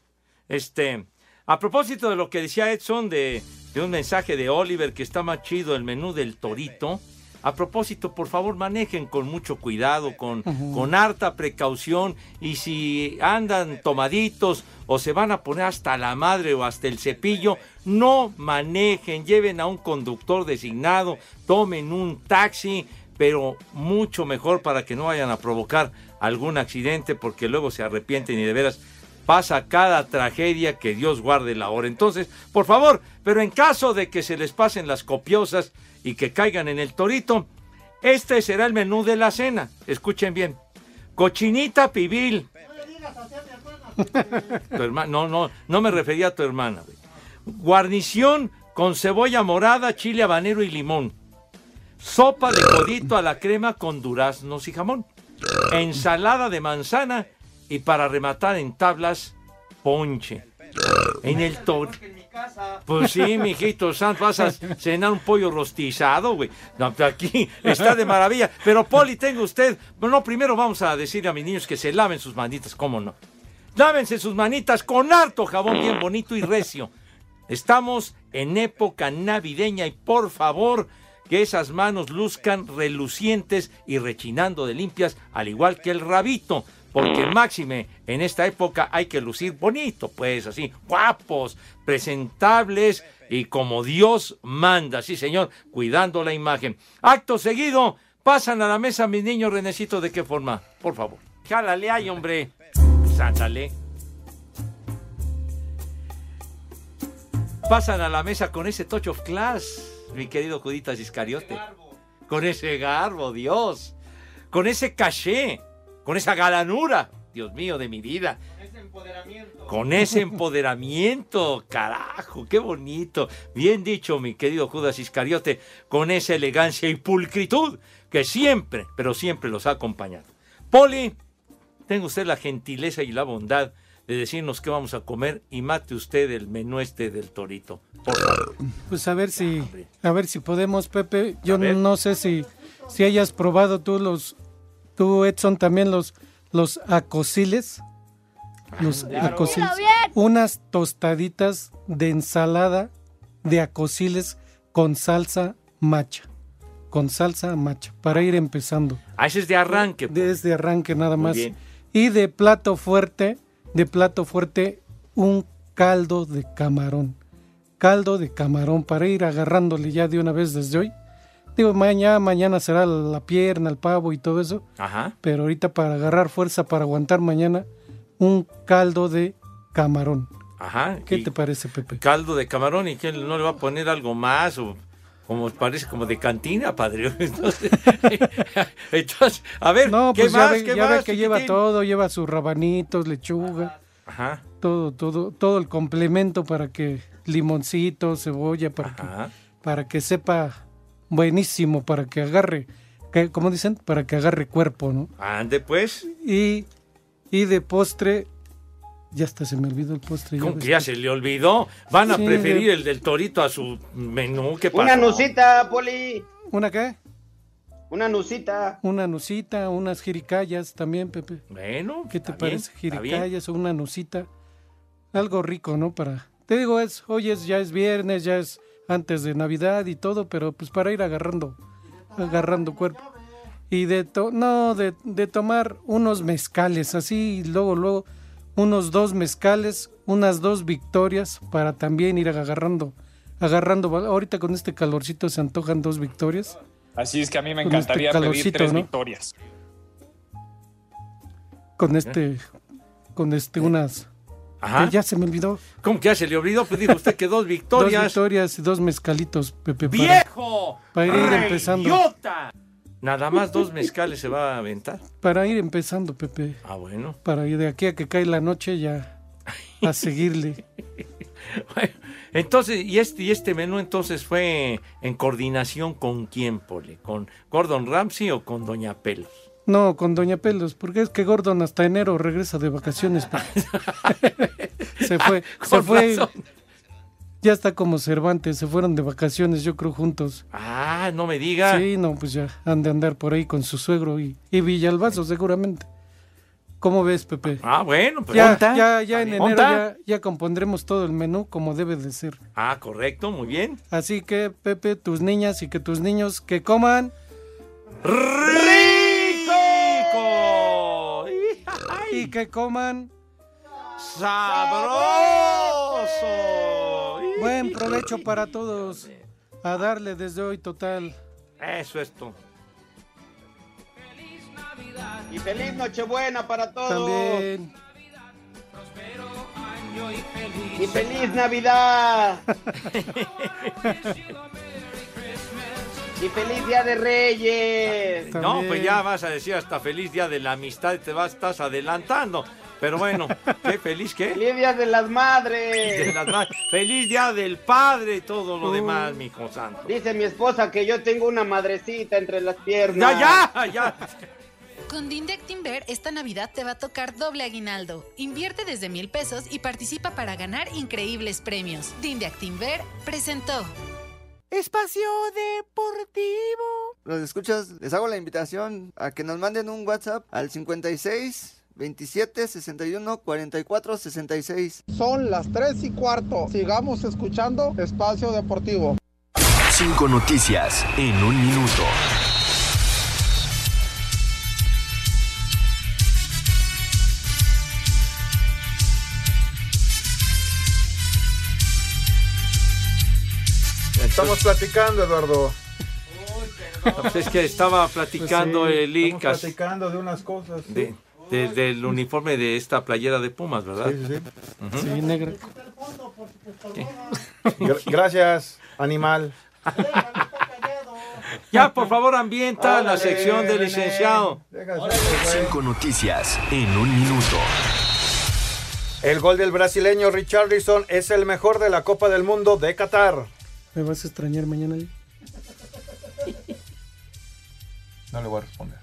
Este, a propósito de lo que decía Edson de, de un mensaje de Oliver que está más chido el menú del torito. A propósito, por favor, manejen con mucho cuidado, con, con harta precaución y si andan tomaditos o se van a poner hasta la madre o hasta el cepillo, no manejen, lleven a un conductor designado, tomen un taxi, pero mucho mejor para que no vayan a provocar algún accidente porque luego se arrepienten y de veras pasa cada tragedia que Dios guarde la hora. Entonces, por favor, pero en caso de que se les pasen las copiosas y que caigan en el torito, este será el menú de la cena. Escuchen bien. Cochinita pibil. Tu herma- no, no, no me refería a tu hermana. güey. Guarnición con cebolla morada, chile habanero y limón. Sopa de codito a la crema con duraznos y jamón. Ensalada de manzana y para rematar en tablas, ponche. En el Pues sí, mijito santo, vas a cenar un pollo rostizado, güey. No, pues aquí está de maravilla. Pero, Poli, tenga usted... Bueno, primero vamos a decirle a mis niños que se laven sus manitas, ¿cómo no? Lávense sus manitas con harto jabón bien bonito y recio. Estamos en época navideña y por favor que esas manos luzcan relucientes y rechinando de limpias, al igual que el rabito, porque máxime en esta época hay que lucir bonito, pues así, guapos, presentables y como Dios manda, sí señor, cuidando la imagen. Acto seguido, pasan a la mesa mis niños Renecito, ¿de qué forma? Por favor. Jálale ahí, hombre. Sándale. Pasan a la mesa con ese touch of class, mi querido Juditas Iscariote. Con ese garbo, Dios. Con ese caché. Con esa galanura. Dios mío, de mi vida. Con ese empoderamiento, carajo, qué bonito. Bien dicho, mi querido Judas Iscariote, con esa elegancia y pulcritud que siempre, pero siempre los ha acompañado. Poli, tenga usted la gentileza y la bondad de decirnos qué vamos a comer y mate usted el menú este del torito. Pues a ver si, a ver si podemos, Pepe. Yo no sé si, si hayas probado tú los, tú Edson también los, los acosiles. Los acosiles. Unas tostaditas de ensalada de acosiles con salsa macha. Con salsa macha, para ir empezando. Ah, ese es de arranque. pues. Desde arranque nada Muy más. bien. Y de plato fuerte, de plato fuerte, un caldo de camarón. Caldo de camarón para ir agarrándole ya de una vez desde hoy. Digo, mañana, mañana será la pierna, el pavo y todo eso. Ajá. Pero ahorita para agarrar fuerza, para aguantar mañana, un caldo de camarón. Ajá. ¿Qué te parece, Pepe? Caldo de camarón y que no le va a poner algo más o como parece como de cantina, padre. Entonces, entonces, a ver, No, ¿qué pues ya más? ve, ¿Qué ya ve más, que lleva todo, lleva sus rabanitos, lechuga, Ajá. todo, todo, todo el complemento para que limoncito, cebolla, para que, para que sepa buenísimo, para que agarre, que, ¿cómo dicen? Para que agarre cuerpo, ¿no? Ande pues. Y, y de postre, ya hasta se me olvidó el postre. ¿Cómo ves que ya se le olvidó? ¿Van a Sí, preferir de- el del torito a su menú? ¿Qué pasa? Una nucita, Poli. ¿Una qué? Una nucita. Una nucita, unas jiricayas también, Pepe. Bueno, ¿Qué te parece? bien. Jiricayas o una nucita. Algo rico, ¿no? Para. Te digo, es, hoy es, ya es viernes, ya es antes de Navidad y todo, pero pues para ir agarrando, agarrando cuerpo. Y de to no, de, de tomar unos mezcales, así, y luego, luego, unos dos mezcales, unas dos victorias, para también ir agarrando, agarrando. Ahorita con este calorcito se antojan dos victorias. Así es que a mí me este encantaría pedir calorcito, tres ¿no? victorias. Con este, con este, unas. Ajá. que ya se me olvidó. ¿Cómo que ya se le olvidó? Pues dijo usted que dos victorias. Dos victorias y dos mezcalitos, Pepe. para- ¡Viejo! Para, ir empezando. Nada más dos mezcales se va a aventar. Para ir empezando, Pepe. Ah, bueno. Para ir de aquí a que cae la noche ya a seguirle. Entonces, ¿y este, y este menú entonces fue en coordinación con quién, Pole? ¿Con Gordon Ramsay o con Doña Pelos? No, con Doña Pelos, porque es que Gordon hasta enero regresa de vacaciones. Se fue, se fue. razón. Ya está como Cervantes, se fueron de vacaciones, yo creo, juntos. Ah, no me diga. Sí, no, pues ya han de andar por ahí con su suegro y, y Villalbazo, seguramente. ¿Cómo ves, Pepe? Ah, bueno, pues ya, ¿onta? ya, ya en enero ya, ya compondremos todo el menú como debe de ser. Ah, correcto, muy bien. Así que, Pepe, tus niñas y que tus niños que coman. Y que coman ¡Sabroso! buen provecho para todos. A darle desde hoy total. Eso es todo. Y feliz Nochebuena para todos. También. Y feliz Navidad. y feliz Día de Reyes. No, pues ya vas a decir hasta feliz día de la amistad y te vas, estás adelantando. Pero bueno, qué feliz que. Feliz Día de las Madres. De las ma- feliz día del padre y todo lo demás, mi hijo santo. Dice mi esposa que yo tengo una madrecita entre las piernas. Ya, ya, ya. Con Dinde Timber, esta Navidad te va a tocar doble aguinaldo. Invierte desde mil pesos y participa para ganar increíbles premios. Dinde Timber presentó. Espacio Deportivo. Los escuchas, les hago la invitación a que nos manden un WhatsApp al 56 27 61 44 66. Son las 3 y cuarto. Sigamos escuchando Espacio Deportivo. Cinco noticias en un minuto. Estamos platicando, Eduardo. No, pues es que estaba platicando Pues sí, el estamos Incas platicando de unas cosas. sí. de, de- del uniforme de esta playera de Pumas, ¿verdad? Sí, sí. Sí, negra. Gra- Gracias, animal. Ya, por favor, ambienta la sección del licenciado. Cinco noticias en un minuto. El gol del brasileño Richarlison es el mejor de la Copa del Mundo de Qatar. ¿Me vas a extrañar mañana? No le voy a responder.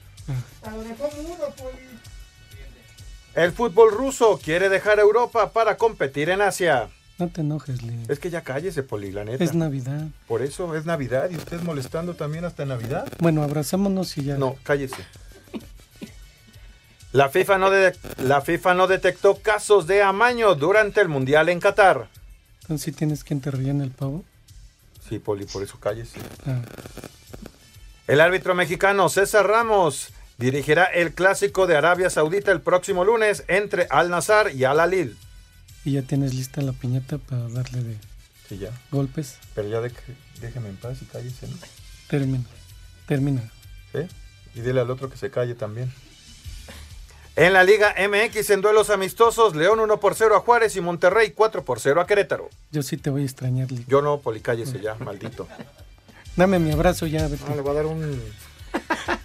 El fútbol ruso quiere dejar Europa para competir en Asia. No te enojes, Lee. Es que ya cállese, Poli, la neta. Es Navidad. Por eso es Navidad y usted molestando también hasta Navidad. Bueno, abrazámonos y ya. No, cállese. La FIFA no, de- la FIFA no detectó casos de amaño durante el Mundial en Qatar. Entonces, ¿sí tienes quien te rellene el pavo? Sí, Poli, por eso cállese. Ah, El árbitro mexicano César Ramos dirigirá el clásico de Arabia Saudita el próximo lunes entre Al Nazar y Al Alil. y ya tienes lista la piñata para darle de Sí, ya. golpes. Pero ya de- déjeme en paz y cállese. ¿no? Termina. Termina. ¿Sí? Y dile al otro que se calle también. En la Liga MX en duelos amistosos, León 1 por 0 a Juárez y Monterrey 4 por 0 a Querétaro. Yo sí te voy a extrañar, Lee. Yo no, Poli, cállese ya, maldito. Dame mi abrazo ya, vete. No, le voy a dar un...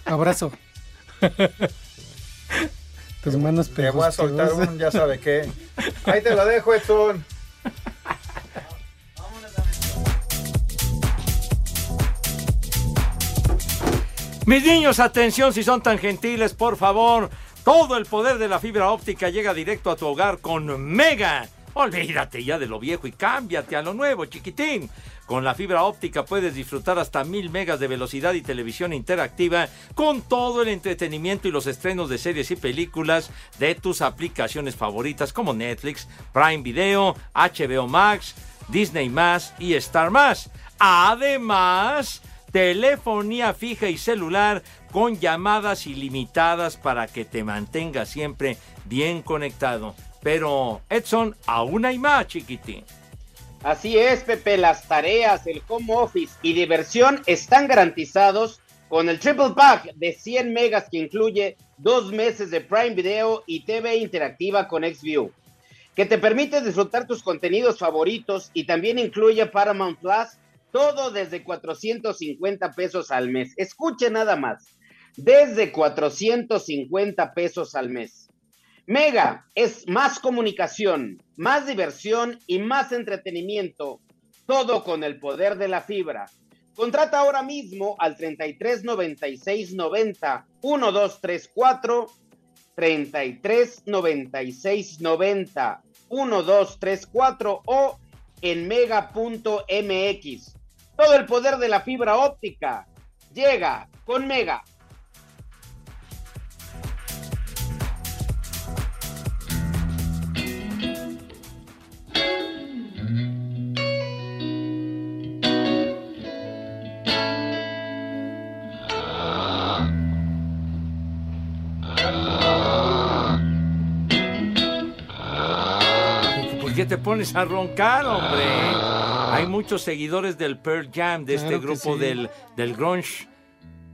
Abrazo. Tus manos Le voy a soltar un, ya sabe qué. Ahí te lo dejo, Edson. Mis niños, atención si son tan gentiles, por favor. Todo el poder de la fibra óptica llega directo a tu hogar con Mega. Olvídate ya de lo viejo y cámbiate a lo nuevo, chiquitín. Con la fibra óptica puedes disfrutar hasta mil megas de velocidad y televisión interactiva con todo el entretenimiento y los estrenos de series y películas de tus aplicaciones favoritas como Netflix, Prime Video, HBO Max, Disney Más y Star Más. Además, telefonía fija y celular con llamadas ilimitadas para que te mantengas siempre bien conectado. Pero, Edson, aún hay más, chiquitín. Así es, Pepe, las tareas, el home office y diversión están garantizados con el triple pack de 100 megas que incluye dos meses de Prime Video y TV interactiva con XView, que te permite disfrutar tus contenidos favoritos y también incluye Paramount Plus, todo desde 450 pesos al mes. Escuche nada más, desde 450 pesos al mes. Mega es más comunicación, más diversión y más entretenimiento, todo con el poder de la fibra. Contrata ahora mismo al 33 96 90 1234 33 96 90 1234 o en mega.mx. Todo el poder de la fibra óptica llega con Mega. Pones a roncar, hombre? Hay muchos seguidores del Pearl Jam, de este Claro grupo sí. del, del grunge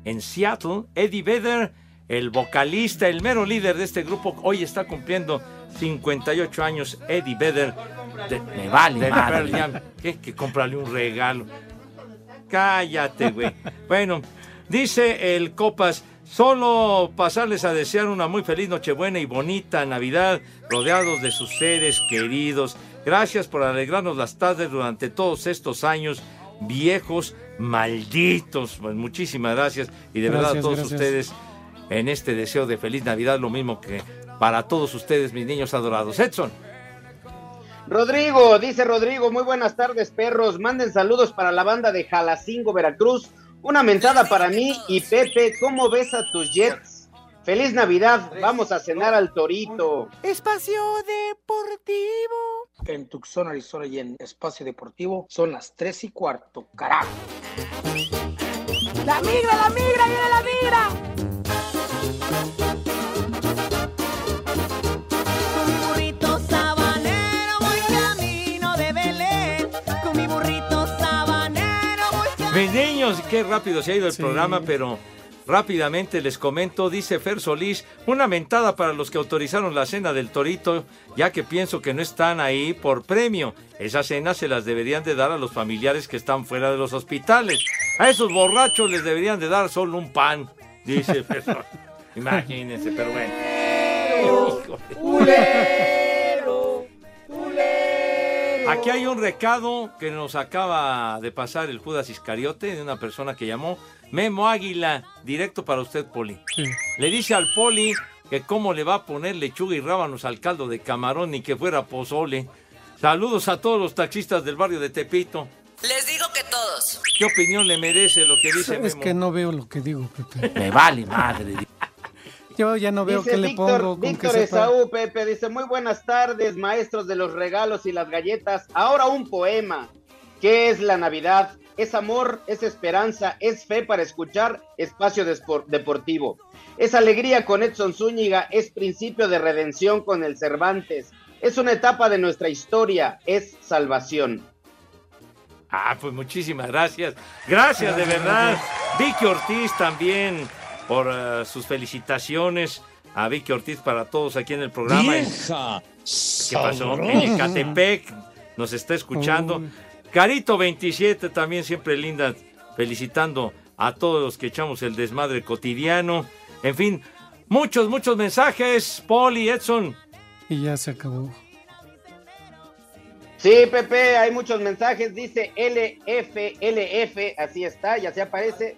en Seattle. Eddie Vedder, el vocalista, el mero líder de este grupo, hoy está cumpliendo 58 años. Eddie Vedder. de- Me vale del madre. Pearl Jam. ¿Qué? Que cómprale un regalo. Cállate, güey. Bueno, dice el Copas, solo pasarles a desear una muy feliz Nochebuena y bonita Navidad, rodeados de sus seres queridos. Gracias por alegrarnos las tardes durante todos estos años viejos, malditos. Pues muchísimas gracias y de verdad a todos gracias. ustedes en este deseo de feliz Navidad, lo mismo que para todos ustedes, mis niños adorados. Edson. Rodrigo, dice Rodrigo, muy buenas tardes, perros. Manden saludos para la banda de Jalacingo, Veracruz. Una mentada para mí y Pepe, ¿cómo ves a tus Jets? Feliz Navidad, vamos a cenar al Torito. Espacio Deportivo. En Tucson, Arizona y en Espacio Deportivo son las 3 y cuarto, carajo. La migra, la migra, viene la migra. Con mi burrito sabanero voy camino de Belén. Con mi burrito sabanero voy Mis niños, qué rápido se ha ido el programa, pero rápidamente les comento, dice Fer Solís, una mentada para los que autorizaron la cena del Torito, ya que pienso que no están ahí por premio. Esas cenas se las deberían de dar a los familiares que están fuera de los hospitales. A esos borrachos les deberían de dar solo un pan, dice Fer Solís. Imagínense, pero bueno. Aquí hay un recado que nos acaba de pasar el Judas Iscariote de una persona que llamó Memo Águila, directo para usted, Poli. Le dice al Poli que cómo le va a poner lechuga y rábanos al caldo de camarón ni que fuera pozole. Saludos a todos los taxistas del barrio de Tepito. Les digo que todos. ¿Qué opinión le merece lo que dice Es Memo? que no veo lo que digo, Pepe. Me vale madre. Yo ya no veo Dice qué le Víctor, pongo con que Víctor. Esaú, Pepe, dice, muy buenas tardes, maestros de los regalos y las galletas. Ahora un poema. ¿Qué es la Navidad? Es amor, es esperanza, es fe para escuchar espacio deportivo. Es alegría con Edson Zúñiga, es principio de redención con el Cervantes. Es una etapa de nuestra historia, es salvación. Ah, pues muchísimas gracias. Gracias, de verdad. Vicky Ortiz también por eh, sus felicitaciones. A Vicky Ortiz para todos aquí en el programa. Vieja ¿Qué pasó? En Ecatepec nos está escuchando. Carito 27 también siempre linda, felicitando a todos los que echamos el desmadre cotidiano. En fin, muchos, muchos mensajes. Poli, Edson. Y ya se acabó. Sí, Pepe, hay muchos mensajes. Dice LF, LF, así está, ya se aparece.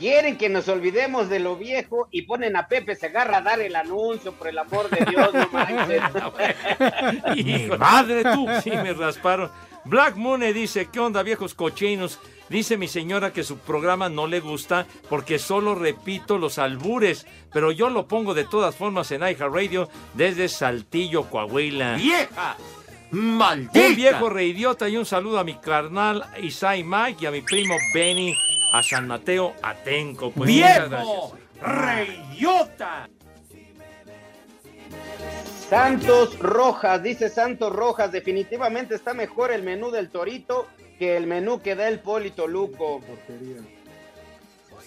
Quieren que nos olvidemos de lo viejo y ponen a Pepe se agarra a dar el anuncio, por el amor de Dios, no manches. Mi madre tú. Sí, me rasparon. Black Moon dice, ¿qué onda viejos cochinos? Dice mi señora que su programa no le gusta porque solo repito los albures, pero yo lo pongo de todas formas en iHeartRadio desde Saltillo, Coahuila. ¡Vieja! ¡Maldita! Un viejo reidiota y un saludo a mi carnal Isai Mike y a mi primo Benny a San Mateo Atenco. Pues. ¡Viejo! ¡Reyota! Santos Rojas, dice Santos Rojas, definitivamente está mejor el menú del Torito que el menú que da el Polito Luco.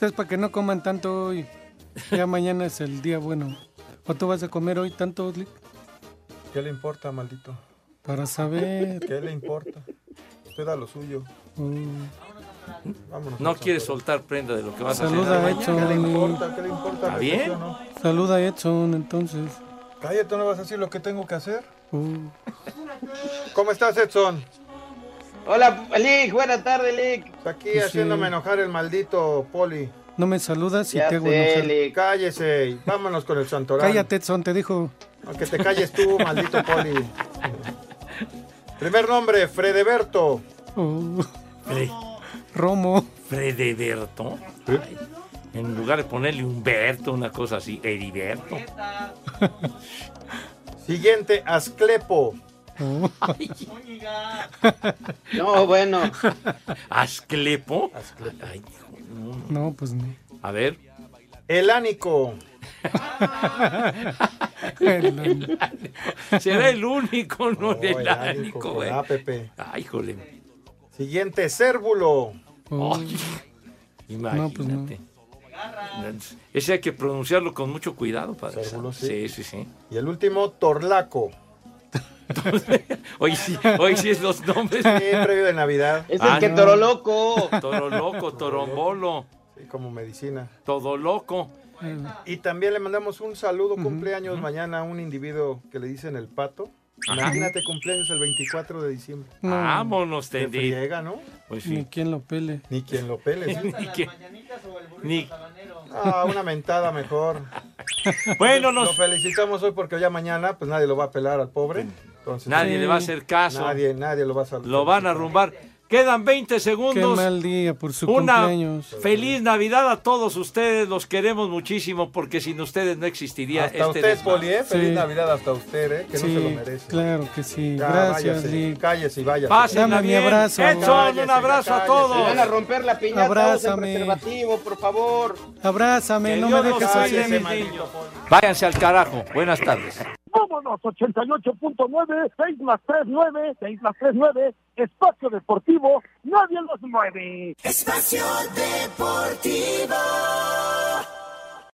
Es para que no coman tanto hoy. Ya mañana es el día bueno. ¿O tú vas a comer hoy tanto, Lick? ¿Qué le importa, maldito? Para saber. ¿Qué le importa? Usted da lo suyo. Mm. Vámonos. No quieres soltar prenda de lo que vas a Saluda a hacer. Edson. ¿Qué le importa? ¿Qué le importa? ¿Está bien? ¿Sí o no? Saluda a Edson, entonces. Cállate, ¿no vas a decir lo que tengo que hacer? Uh. ¿Cómo estás, Edson? Hola, Lick, buenas tardes, Lick. Aquí Sí. haciéndome enojar el maldito Poli. No me saludas y Ya te hago sé, enojar. Lick. Cállese vámonos con el Santorán. Cállate, Edson, te dijo. No, que te calles tú, maldito Poli. Primer nombre, Fredeberto. Uh. Romo. Fredeberto. Ay, en lugar de ponerle Humberto, una cosa así, Heriberto. Siguiente, Asclepo. Uh. No, bueno. ¿Asclepo? Ay, no. No, pues no. A ver. Elánico. Será el único, no, No, el con güey. Ay, jole. Siguiente, Cérvulo. Imagínate. Ese hay que pronunciarlo con mucho cuidado, padre. Cérvulo, sí. sí, sí, sí. Y el último, Torlaco. Hoy sí, hoy sí es los nombres. Siempre vive de Navidad. Es Ah, el que no. toro loco. Toro loco, torombolo, Sí, como medicina. todo loco. Y también le mandamos un saludo, cumpleaños mañana a un individuo que le dicen el pato. Ajá. Imagínate cumpleaños el 24 de diciembre. No. Vámonos, Te Tendi. friega, ¿no? Pues Ni sí. quien lo pele. Ni quien lo pele. ¿sí? Ni que- ni- Ah, una mentada mejor. Bueno, Lo nos, felicitamos hoy porque ya mañana pues nadie lo va a pelar al pobre. Entonces, nadie Sí. le va a hacer caso. nadie, nadie lo va a saludar. Lo van a arrumbar. Quedan 20 Qué segundos. mal día por su Una cumpleaños. feliz Navidad a todos ustedes. Los queremos muchísimo porque sin ustedes no existiría Hasta este usted. Poli, ¿eh? Feliz Sí. Navidad hasta usted, ¿eh? Que no se lo merece. claro que sí. Ya, Gracias, váyase, Lick. Cállese y vaya. Dame mi abrazo. Edson, Cállese, un abrazo a todos. Se van a romper la piñata, Abrázame. preservativo, por favor. Abrázame, Que no Dios me dejes así. mis niños. Váyanse al carajo. Buenas tardes. Vámonos, 88.9, 6 más 3, 9, 6 más 3, 9, Espacio Deportivo, nadie los mueve. Espacio Deportivo.